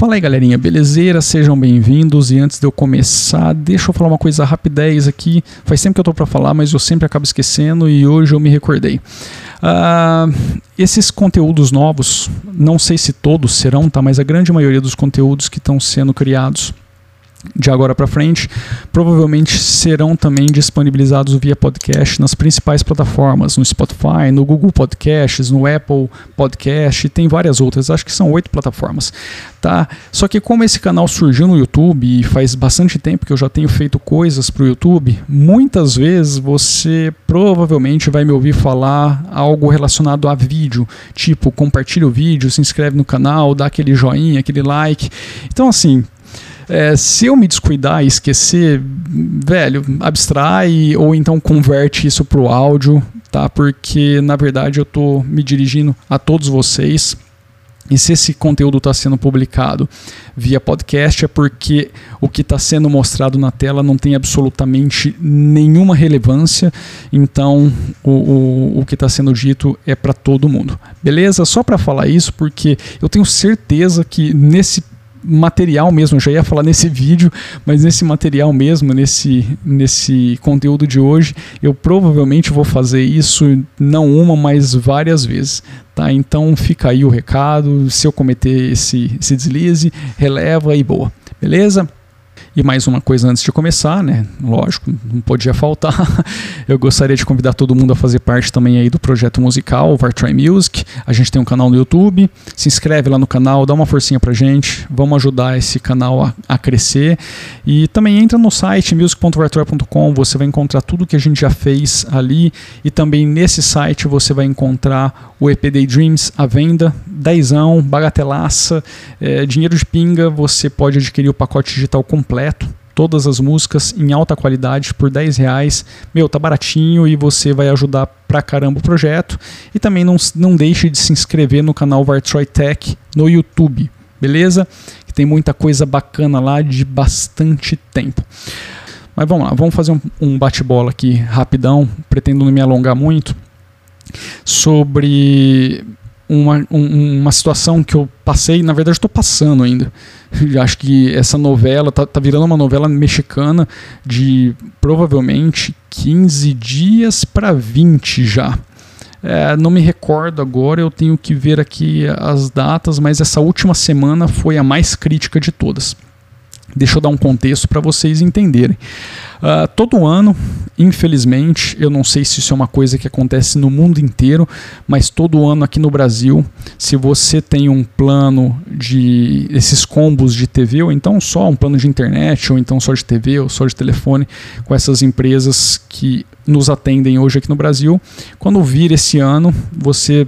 Fala aí galerinha, belezeira? Sejam bem-vindos e antes de eu começar, deixa eu falar uma coisa rapidez aqui. Faz tempo que eu tô para falar, mas eu sempre acabo esquecendo e hoje eu me recordei. Uh, esses conteúdos novos, não sei se todos serão, tá? Mas a grande maioria dos conteúdos que estão sendo criados de agora para frente, provavelmente serão também disponibilizados via podcast nas principais plataformas, no Spotify, no Google Podcasts, no Apple Podcast, tem várias outras, acho que são oito plataformas, tá? Só que como esse canal surgiu no YouTube e faz bastante tempo que eu já tenho feito coisas para o YouTube, muitas vezes você provavelmente vai me ouvir falar algo relacionado a vídeo, tipo compartilha o vídeo, se inscreve no canal, dá aquele joinha, aquele like. Então assim, é, se eu me descuidar e esquecer, velho, abstrai ou então converte isso para o áudio, tá? Porque na verdade eu estou me dirigindo a todos vocês. E se esse conteúdo está sendo publicado via podcast, é porque o que está sendo mostrado na tela não tem absolutamente nenhuma relevância. Então, o, o, o que está sendo dito é para todo mundo. Beleza? Só para falar isso, porque eu tenho certeza que nesse material mesmo, eu já ia falar nesse vídeo, mas nesse material mesmo, nesse, nesse conteúdo de hoje, eu provavelmente vou fazer isso não uma, mas várias vezes. Tá? Então fica aí o recado, se eu cometer esse, esse deslize, releva e boa. Beleza? E mais uma coisa antes de começar, né? Lógico, não podia faltar. Eu gostaria de convidar todo mundo a fazer parte também aí do projeto musical Vartry Music. A gente tem um canal no YouTube. Se inscreve lá no canal, dá uma forcinha pra gente. Vamos ajudar esse canal a, a crescer. E também entra no site music.vartroy.com, você vai encontrar tudo que a gente já fez ali. E também nesse site você vai encontrar o EP Dreams à venda, dezão, bagatelaça, é, dinheiro de pinga, você pode adquirir o pacote digital completo completo, todas as músicas em alta qualidade por 10 reais. Meu, tá baratinho e você vai ajudar pra caramba o projeto. E também não, não deixe de se inscrever no canal Vartroy Tech no YouTube, beleza? Que tem muita coisa bacana lá de bastante tempo. Mas vamos lá, vamos fazer um, um bate-bola aqui rapidão, pretendo não me alongar muito, sobre uma, um, uma situação que eu passei, na verdade estou passando ainda. Acho que essa novela tá, tá virando uma novela mexicana de provavelmente 15 dias para 20 já. É, não me recordo agora, eu tenho que ver aqui as datas, mas essa última semana foi a mais crítica de todas. Deixa eu dar um contexto para vocês entenderem. Uh, todo ano, infelizmente, eu não sei se isso é uma coisa que acontece no mundo inteiro, mas todo ano aqui no Brasil, se você tem um plano de esses combos de TV, ou então só um plano de internet, ou então só de TV, ou só de telefone, com essas empresas que nos atendem hoje aqui no Brasil, quando vir esse ano, você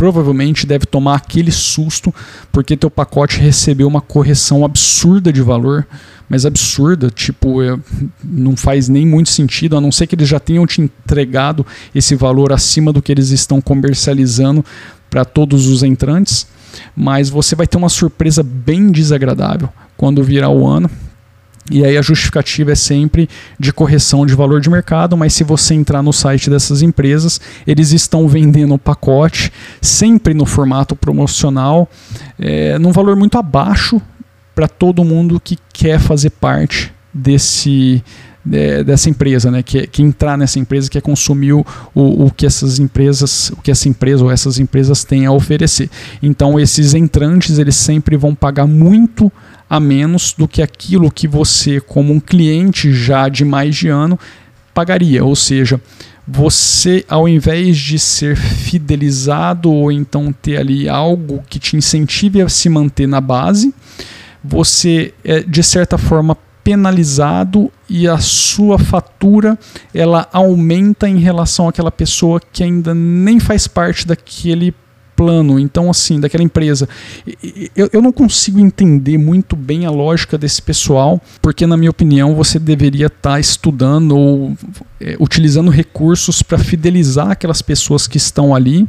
provavelmente deve tomar aquele susto porque teu pacote recebeu uma correção absurda de valor, mas absurda, tipo, é, não faz nem muito sentido, a não ser que eles já tenham te entregado esse valor acima do que eles estão comercializando para todos os entrantes, mas você vai ter uma surpresa bem desagradável quando virar o ano, e aí a justificativa é sempre de correção de valor de mercado, mas se você entrar no site dessas empresas, eles estão vendendo o pacote sempre no formato promocional, é, num valor muito abaixo para todo mundo que quer fazer parte desse é, dessa empresa, né? Que, que entrar nessa empresa, quer consumir o, o que essas empresas, o que essa empresa ou essas empresas têm a oferecer. Então esses entrantes eles sempre vão pagar muito a menos do que aquilo que você, como um cliente já de mais de ano, pagaria. Ou seja, você, ao invés de ser fidelizado ou então ter ali algo que te incentive a se manter na base, você é de certa forma penalizado e a sua fatura ela aumenta em relação àquela pessoa que ainda nem faz parte daquele plano, então assim, daquela empresa. Eu, eu não consigo entender muito bem a lógica desse pessoal, porque na minha opinião você deveria estar tá estudando ou é, utilizando recursos para fidelizar aquelas pessoas que estão ali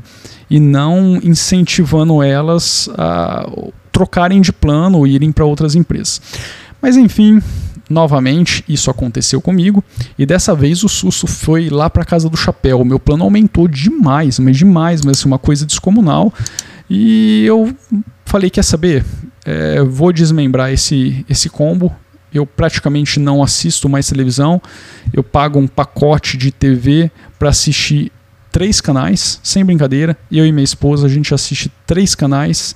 e não incentivando elas a trocarem de plano ou irem para outras empresas. Mas enfim, Novamente, isso aconteceu comigo e dessa vez o susto foi lá para casa do chapéu. O meu plano aumentou demais, mas demais, mas assim, uma coisa descomunal. E eu falei: quer saber? é, vou desmembrar esse, esse combo. Eu praticamente não assisto mais televisão. Eu pago um pacote de TV para assistir três canais, sem brincadeira. Eu e minha esposa, a gente assiste três canais.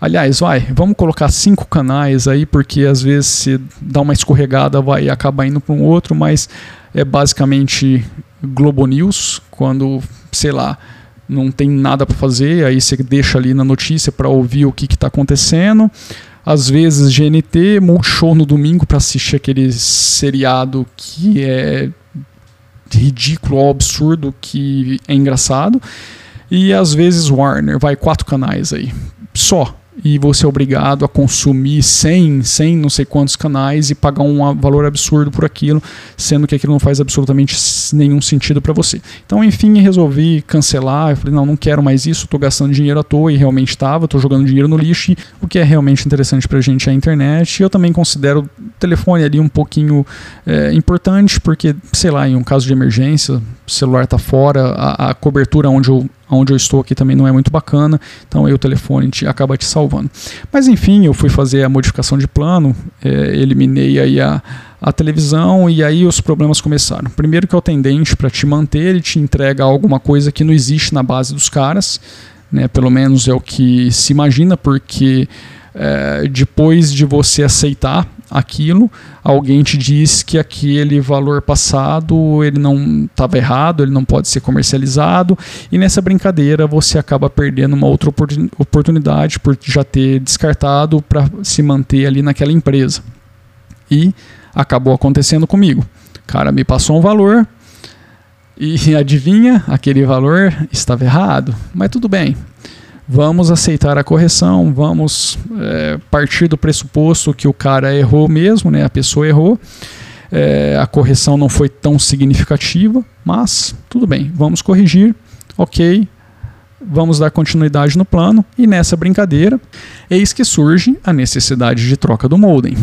Aliás, vai, vamos colocar cinco canais aí, porque às vezes se dá uma escorregada, vai acabar indo para um outro, mas é basicamente Globo News, quando, sei lá, não tem nada para fazer, aí você deixa ali na notícia para ouvir o que está acontecendo. Às vezes GNT, Multishow no domingo para assistir aquele seriado que é ridículo absurdo que é engraçado. E às vezes Warner, vai quatro canais aí. Só e você é obrigado a consumir 100, 100 não sei quantos canais e pagar um valor absurdo por aquilo, sendo que aquilo não faz absolutamente nenhum sentido para você. Então, enfim, resolvi cancelar. Eu falei, não, não quero mais isso, estou gastando dinheiro à toa e realmente estava, estou jogando dinheiro no lixo. O que é realmente interessante para a gente é a internet. Eu também considero o telefone ali um pouquinho é, importante, porque, sei lá, em um caso de emergência, o celular está fora, a, a cobertura onde eu onde eu estou aqui também não é muito bacana, então aí o telefone te, acaba te salvando. Mas enfim, eu fui fazer a modificação de plano, é, eliminei aí a, a televisão e aí os problemas começaram. Primeiro que é o tendente para te manter, ele te entrega alguma coisa que não existe na base dos caras, né, pelo menos é o que se imagina, porque é, depois de você aceitar aquilo, alguém te diz que aquele valor passado ele não estava errado, ele não pode ser comercializado, e nessa brincadeira você acaba perdendo uma outra oportunidade por já ter descartado para se manter ali naquela empresa. E acabou acontecendo comigo. Cara me passou um valor e adivinha, aquele valor estava errado, mas tudo bem vamos aceitar a correção, vamos é, partir do pressuposto que o cara errou mesmo, né? a pessoa errou. É, a correção não foi tão significativa, mas tudo bem, vamos corrigir, ok, vamos dar continuidade no plano e nessa brincadeira, eis que surge a necessidade de troca do modem.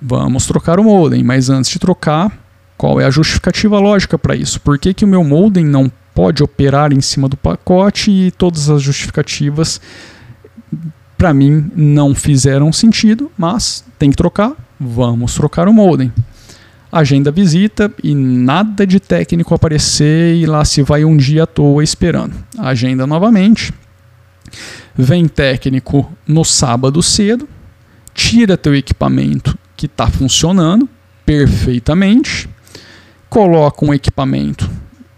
Vamos trocar o modem, mas antes de trocar, qual é a justificativa lógica para isso? Por que, que o meu modem não pode operar em cima do pacote e todas as justificativas para mim não fizeram sentido, mas tem que trocar, vamos trocar o modem. Agenda visita e nada de técnico aparecer e lá se vai um dia à toa esperando. Agenda novamente. Vem técnico no sábado cedo, tira teu equipamento que está funcionando perfeitamente, coloca um equipamento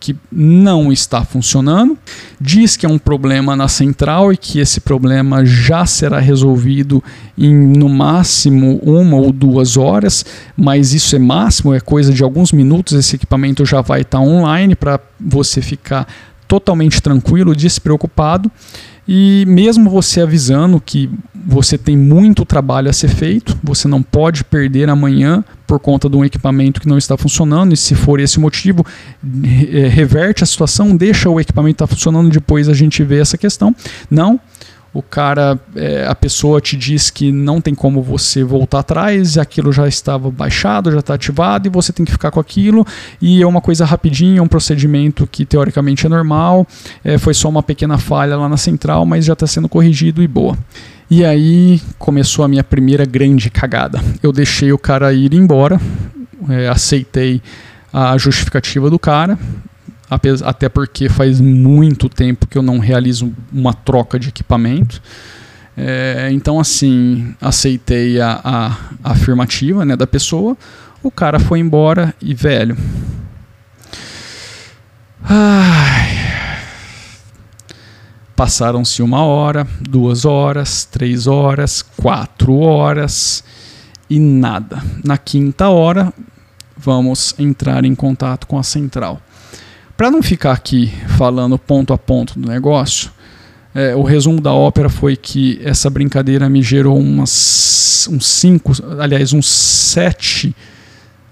que não está funcionando, diz que é um problema na central e que esse problema já será resolvido em no máximo uma ou duas horas, mas isso é máximo, é coisa de alguns minutos, esse equipamento já vai estar online para você ficar totalmente tranquilo, despreocupado. E mesmo você avisando que você tem muito trabalho a ser feito, você não pode perder amanhã por conta de um equipamento que não está funcionando, e se for esse o motivo, reverte a situação, deixa o equipamento estar funcionando, depois a gente vê essa questão. Não, o cara, é, a pessoa te diz que não tem como você voltar atrás, aquilo já estava baixado, já está ativado e você tem que ficar com aquilo. E é uma coisa rapidinha, um procedimento que teoricamente é normal, é, foi só uma pequena falha lá na central, mas já está sendo corrigido e boa. E aí começou a minha primeira grande cagada. Eu deixei o cara ir embora, é, aceitei a justificativa do cara, até porque faz muito tempo que eu não realizo uma troca de equipamento. É, então, assim, aceitei a, a, a, afirmativa né, da pessoa. O cara foi embora e, velho. Passaram-se uma hora, duas horas, três horas, quatro horas e nada. Na quinta hora, vamos entrar em contato com a central. Para não ficar aqui falando ponto a ponto do negócio, é, o resumo da ópera foi que essa brincadeira me gerou umas, uns cinco, aliás, uns sete,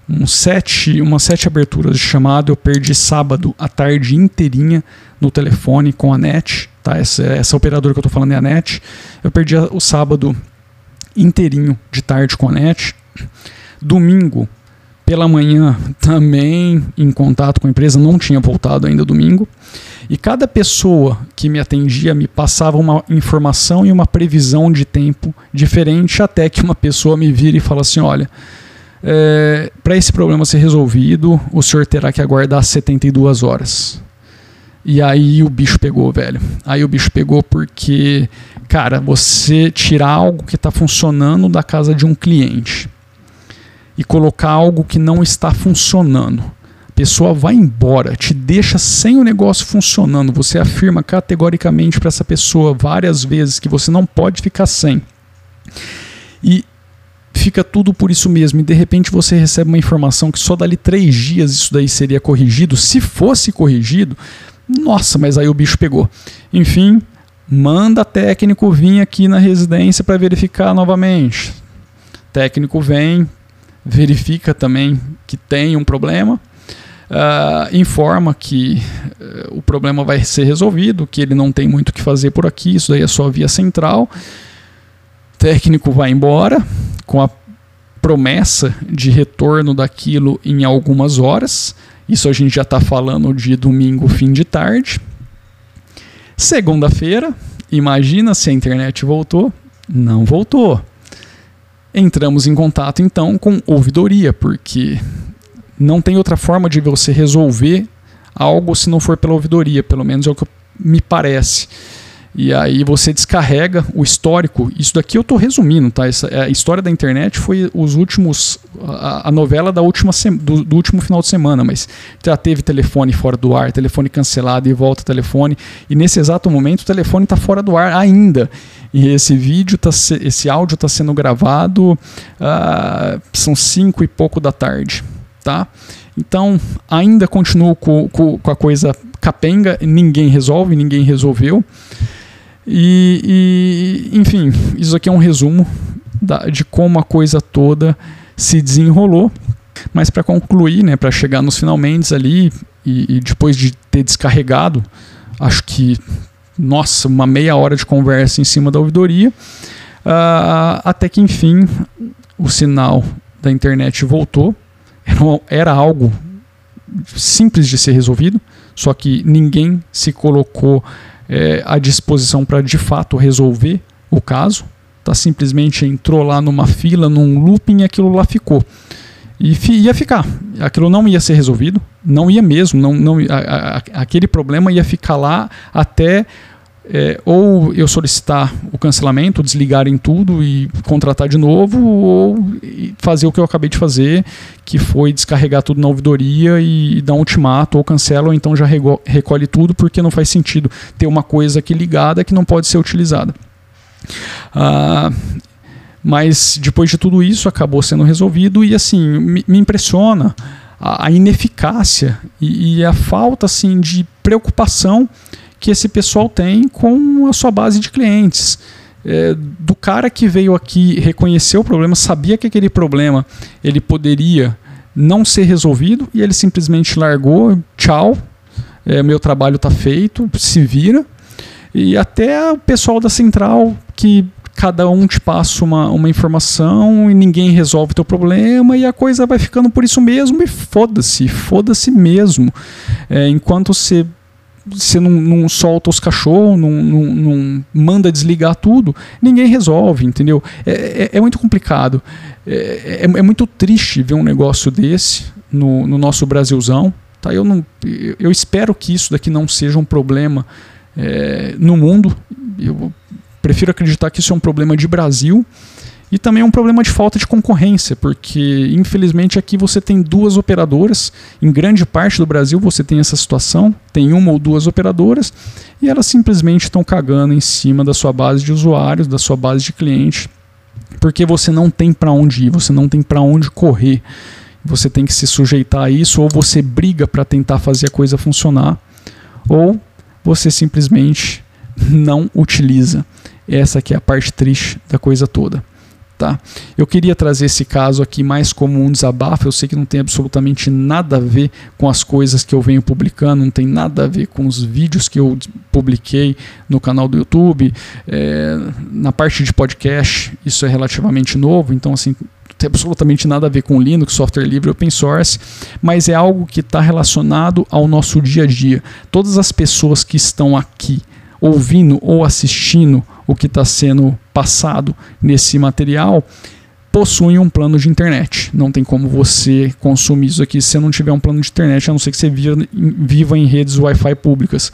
uns sete, umas sete aberturas de chamada. Eu perdi sábado a tarde inteirinha no telefone com a NET, tá? Essa, essa operadora que eu estou falando é a NET. Eu perdi o sábado inteirinho de tarde com a NET. Domingo pela manhã também em contato com a empresa, não tinha voltado ainda domingo. E cada pessoa que me atendia me passava uma informação e uma previsão de tempo diferente, até que uma pessoa me vira e fala assim: olha. É, para esse problema ser resolvido, o senhor terá que aguardar 72 horas. E aí o bicho pegou, velho. Aí o bicho pegou porque, cara, você tirar algo que está funcionando da casa de um cliente e colocar algo que não está funcionando. A pessoa vai embora, te deixa sem o negócio funcionando. Você afirma categoricamente para essa pessoa várias vezes que você não pode ficar sem. E fica tudo por isso mesmo. E de repente você recebe uma informação que só dali três dias isso daí seria corrigido. Se fosse corrigido, nossa, mas aí o bicho pegou. Enfim, manda técnico vir aqui na residência para verificar novamente. Técnico vem, verifica também que tem um problema, uh, informa que uh, o problema vai ser resolvido, que ele não tem muito o que fazer por aqui, isso daí é só via central. Técnico vai embora com a promessa de retorno daquilo em algumas horas. Isso a gente já está falando de domingo, fim de tarde. Segunda-feira, imagina se a internet voltou. Não voltou. Entramos em contato então com ouvidoria, porque não tem outra forma de você resolver algo se não for pela ouvidoria, pelo menos é o que me parece. E aí você descarrega o histórico. Isso daqui eu estou resumindo, tá? Essa, a história da internet foi os últimos. A, a novela da última do, do, último final de semana, mas já teve telefone fora do ar, telefone cancelado e volta telefone. E nesse exato momento o telefone está fora do ar ainda. E esse vídeo, tá, esse áudio está sendo gravado. Uh, são cinco e pouco da tarde, tá? Então ainda continuo com, com, com a coisa capenga, ninguém resolve, ninguém resolveu. E, e enfim, isso aqui é um resumo da, de como a coisa toda se desenrolou. Mas para concluir, né, para chegar nos finalmente ali e, e, depois de ter descarregado, acho que nossa, uma meia hora de conversa em cima da ouvidoria, uh, até que enfim o sinal da internet voltou. Era, era algo simples de ser resolvido, só que ninguém se colocou é, à disposição para de fato resolver o caso. Tá, simplesmente entrou lá numa fila, num looping e aquilo lá ficou. E ia ficar. Aquilo não ia ser resolvido, não ia mesmo. Não, não, a, a, aquele problema ia ficar lá até é, ou eu solicitar o cancelamento, desligarem tudo e contratar de novo, ou fazer o que eu acabei de fazer, que foi descarregar tudo na ouvidoria e dar um ultimato, ou cancela, ou então já recolhe tudo, porque não faz sentido ter uma coisa aqui ligada que não pode ser utilizada. Ah, mas depois de tudo isso acabou sendo resolvido e assim me, me impressiona a, a ineficácia e, e, a falta assim de preocupação que esse pessoal tem com a sua base de clientes. É, do cara que veio aqui, reconheceu o problema, sabia que aquele problema ele poderia não ser resolvido e ele simplesmente largou, tchau, é, meu trabalho está feito, se vira. E até o pessoal da central que cada um te passa uma, uma informação e ninguém resolve o teu problema e a coisa vai ficando por isso mesmo e foda-se, foda-se mesmo. É, enquanto você você não, não, solta os cachorros, não, não, não, manda desligar tudo, ninguém resolve, entendeu? É, é, é muito complicado. É, é, é, muito triste ver um negócio desse no, no nosso Brasilzão. Tá? Eu, não, eu espero que isso daqui não seja um problema é, no mundo. Eu prefiro acreditar que isso é um problema de Brasil. E também é um problema de falta de concorrência, porque infelizmente aqui você tem duas operadoras, em grande parte do Brasil você tem essa situação, tem uma ou duas operadoras, e elas simplesmente estão cagando em cima da sua base de usuários, da sua base de clientes, porque você não tem para onde ir, você não tem para onde correr. Você tem que se sujeitar a isso, ou você briga para tentar fazer a coisa funcionar, ou você simplesmente não utiliza. Essa aqui é a parte triste da coisa toda. Tá? Eu queria trazer esse caso aqui mais como um desabafo. Eu sei que não tem absolutamente nada a ver com as coisas que eu venho publicando, não tem nada a ver com os vídeos que eu publiquei no canal do YouTube. É, na parte de podcast, isso é relativamente novo, então, assim, tem absolutamente nada a ver com Linux, software livre, open source, mas é algo que está relacionado ao nosso dia a dia. Todas as pessoas que estão aqui ouvindo ou assistindo o que está sendo passado nesse material possuem um plano de internet. Não tem como você consumir isso aqui se você não tiver um plano de internet, a não ser que você viva, em redes Wi-Fi públicas.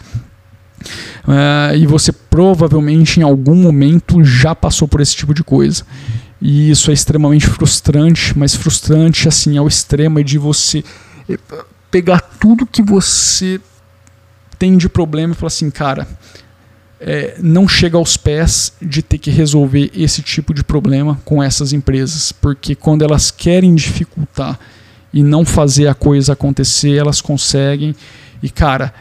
Uh, e você provavelmente em algum momento já passou por esse tipo de coisa. E isso é extremamente frustrante, mas frustrante assim ao extremo de você eh, pegar tudo que você tem de problema e falar assim, cara, é, não chega aos pés de ter que resolver esse tipo de problema com essas empresas, porque quando elas querem dificultar e não fazer a coisa acontecer, elas conseguem. E cara,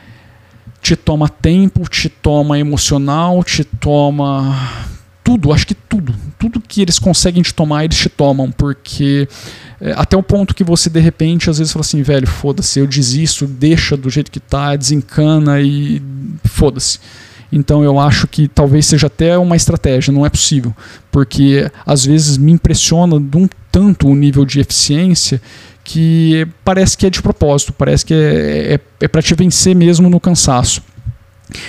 te toma tempo, te toma emocional, te toma tudo, acho que tudo, tudo que eles conseguem te tomar, eles te tomam, porque é, até o ponto que você de repente às vezes fala assim, velho, foda-se, eu desisto, deixa do jeito que tá, desencana e foda-se. Então eu acho que talvez seja até uma estratégia, não é possível, porque às vezes me impressiona de um tanto o nível de eficiência que parece que é de propósito, parece que é, é, é para te vencer mesmo no cansaço.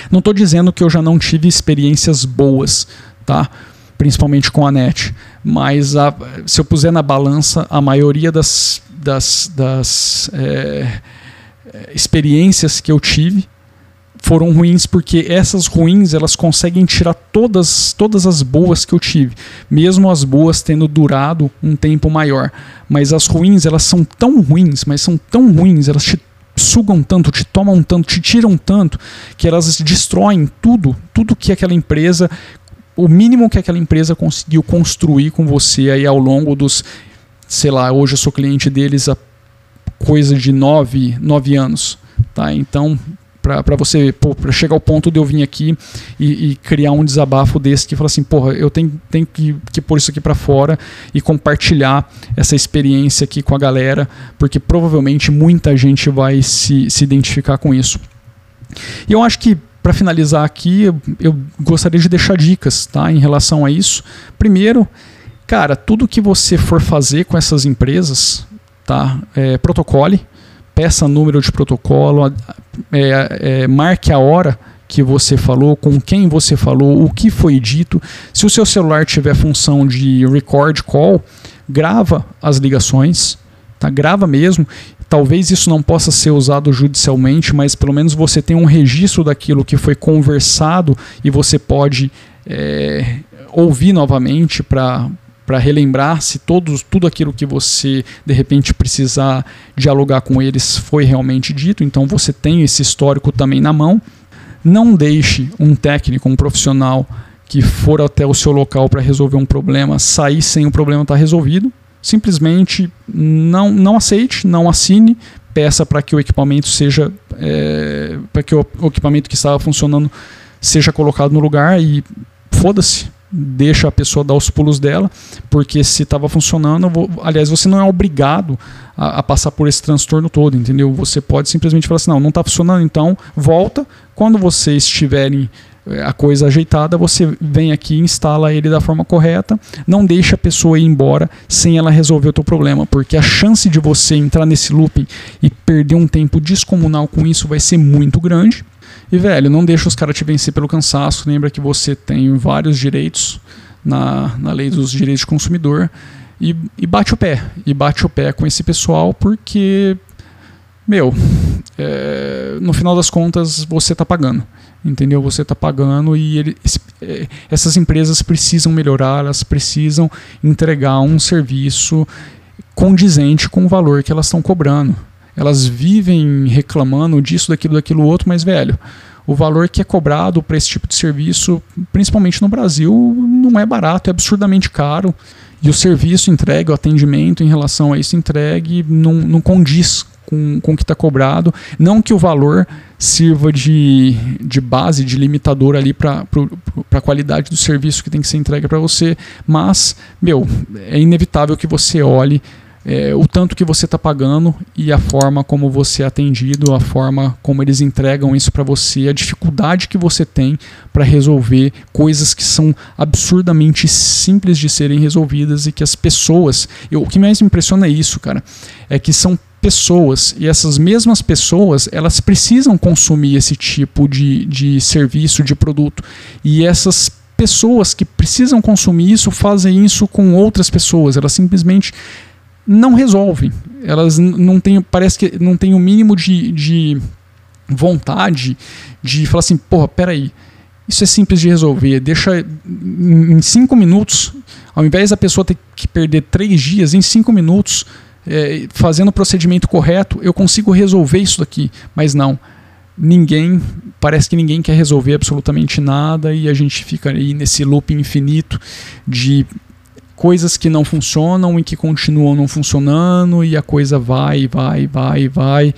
Não estou dizendo que eu já não tive experiências boas, tá? principalmente com a net, mas a, se eu puser na balança, a maioria das, das, das é, experiências que eu tive foram ruins porque essas ruins elas conseguem tirar todas, todas as boas que eu tive, mesmo as boas tendo durado um tempo maior. Mas as ruins elas são tão ruins, mas são tão ruins, elas te sugam tanto, te tomam tanto, te tiram tanto, que elas destroem tudo, tudo que aquela empresa, o mínimo que aquela empresa conseguiu construir com você aí ao longo dos, sei lá, hoje eu sou cliente deles há coisa de nove, nove anos. Tá? Então, para você para chegar ao ponto de eu vir aqui e, e, criar um desabafo desse que fala assim, porra, eu tenho, tenho que, que pôr isso aqui para fora e compartilhar essa experiência aqui com a galera, porque provavelmente muita gente vai se, se identificar com isso. E eu acho que para finalizar aqui, eu, eu gostaria de deixar dicas, tá, em relação a isso. Primeiro, cara, tudo que você for fazer com essas empresas, tá, é, protocole peça número de protocolo, é, é, marque a hora que você falou, com quem você falou, o que foi dito. Se o seu celular tiver função de record call, grava as ligações, tá? Grava mesmo. Talvez isso não possa ser usado judicialmente, mas pelo menos você tem um registro daquilo que foi conversado e você pode é, ouvir novamente para para relembrar se todos, tudo aquilo que você de repente precisar dialogar com eles foi realmente dito. Então você tem esse histórico também na mão. Não deixe um técnico, um profissional que for até o seu local para resolver um problema sair sem o problema estar tá resolvido. Simplesmente não, não aceite, não assine, peça para que o equipamento seja é, para que o, o equipamento que estava funcionando seja colocado no lugar e foda-se, deixa a pessoa dar os pulos dela, porque se estava funcionando, vou, aliás, você não é obrigado a, a, passar por esse transtorno todo, entendeu? Você pode simplesmente falar assim, não, não está funcionando, então volta. Quando vocês tiverem eh, a coisa ajeitada, você vem aqui, instala ele da forma correta, não deixa a pessoa ir embora sem ela resolver o teu problema, porque a chance de você entrar nesse looping e perder um tempo descomunal com isso vai ser muito grande. E, velho, não deixa os caras te vencer pelo cansaço. Lembra que você tem vários direitos na, na lei dos direitos de consumidor. E, e bate o pé. E bate o pé com esse pessoal porque, meu, é, no final das contas você está pagando. Entendeu? Você está pagando e ele, é, essas empresas precisam melhorar, elas precisam entregar um serviço condizente com o valor que elas estão cobrando. Elas vivem reclamando disso, daquilo, daquilo outro, mas, velho, o valor que é cobrado para esse tipo de serviço, principalmente no Brasil, não é barato, é absurdamente caro. E o serviço entregue, o atendimento em relação a isso entregue, não, não condiz com, com o que está cobrado. Não que o valor sirva de, de base, de limitador ali para a qualidade do serviço que tem que ser entregue para você, mas, meu, é inevitável que você olhe é, o tanto que você está pagando e a forma como você é atendido, a forma como eles entregam isso para você, a dificuldade que você tem para resolver coisas que são absurdamente simples de serem resolvidas e que as pessoas. Eu, o que mais me impressiona é isso, cara, é que são pessoas e essas mesmas pessoas elas precisam consumir esse tipo de, de serviço, de produto e essas pessoas que precisam consumir isso fazem isso com outras pessoas, elas simplesmente não resolvem. Elas não têm, parece que não tem o mínimo de, de vontade de falar assim, porra, peraí, isso é simples de resolver, deixa em cinco minutos, ao invés da pessoa ter que perder três dias, em cinco minutos, é, fazendo o procedimento correto, eu consigo resolver isso daqui, mas não. Ninguém, parece que ninguém quer resolver absolutamente nada e a gente fica aí nesse loop infinito de coisas que não funcionam e que continuam não funcionando e a coisa vai, vai, vai, vai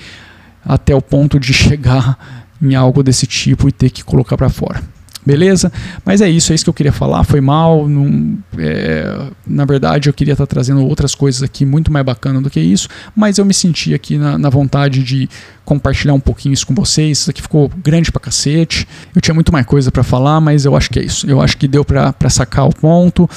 até o ponto de chegar em algo desse tipo e ter que colocar para fora. Beleza? Mas é isso, é isso que eu queria falar. Foi mal. Não, é, na verdade, eu queria estar trazendo outras coisas aqui muito mais bacana do que isso. Mas eu me senti aqui na, na vontade de compartilhar um pouquinho isso com vocês. Isso aqui ficou grande pra cacete. Eu tinha muito mais coisa para falar, mas eu acho que é isso. Eu acho que deu para sacar o ponto.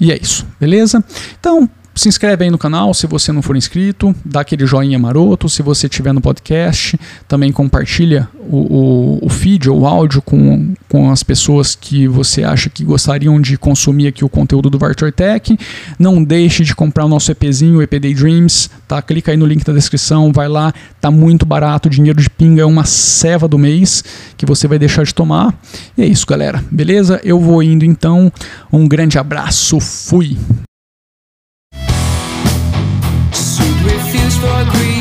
E é isso, beleza? Então, se inscreve aí no canal se você não for inscrito, dá aquele joinha maroto. Se você estiver no podcast, também compartilha o, o, o feed ou o áudio com, com as pessoas que você acha que gostariam de consumir aqui o conteúdo do Vartor Tech. Não deixe de comprar o nosso EPzinho, o EP Day Dreams, tá? Clica aí no link da descrição, vai lá, tá muito barato, dinheiro de pinga é uma ceva do mês que você vai deixar de tomar. E é isso, galera. Beleza? Eu vou indo então. Um grande abraço, fui! For creation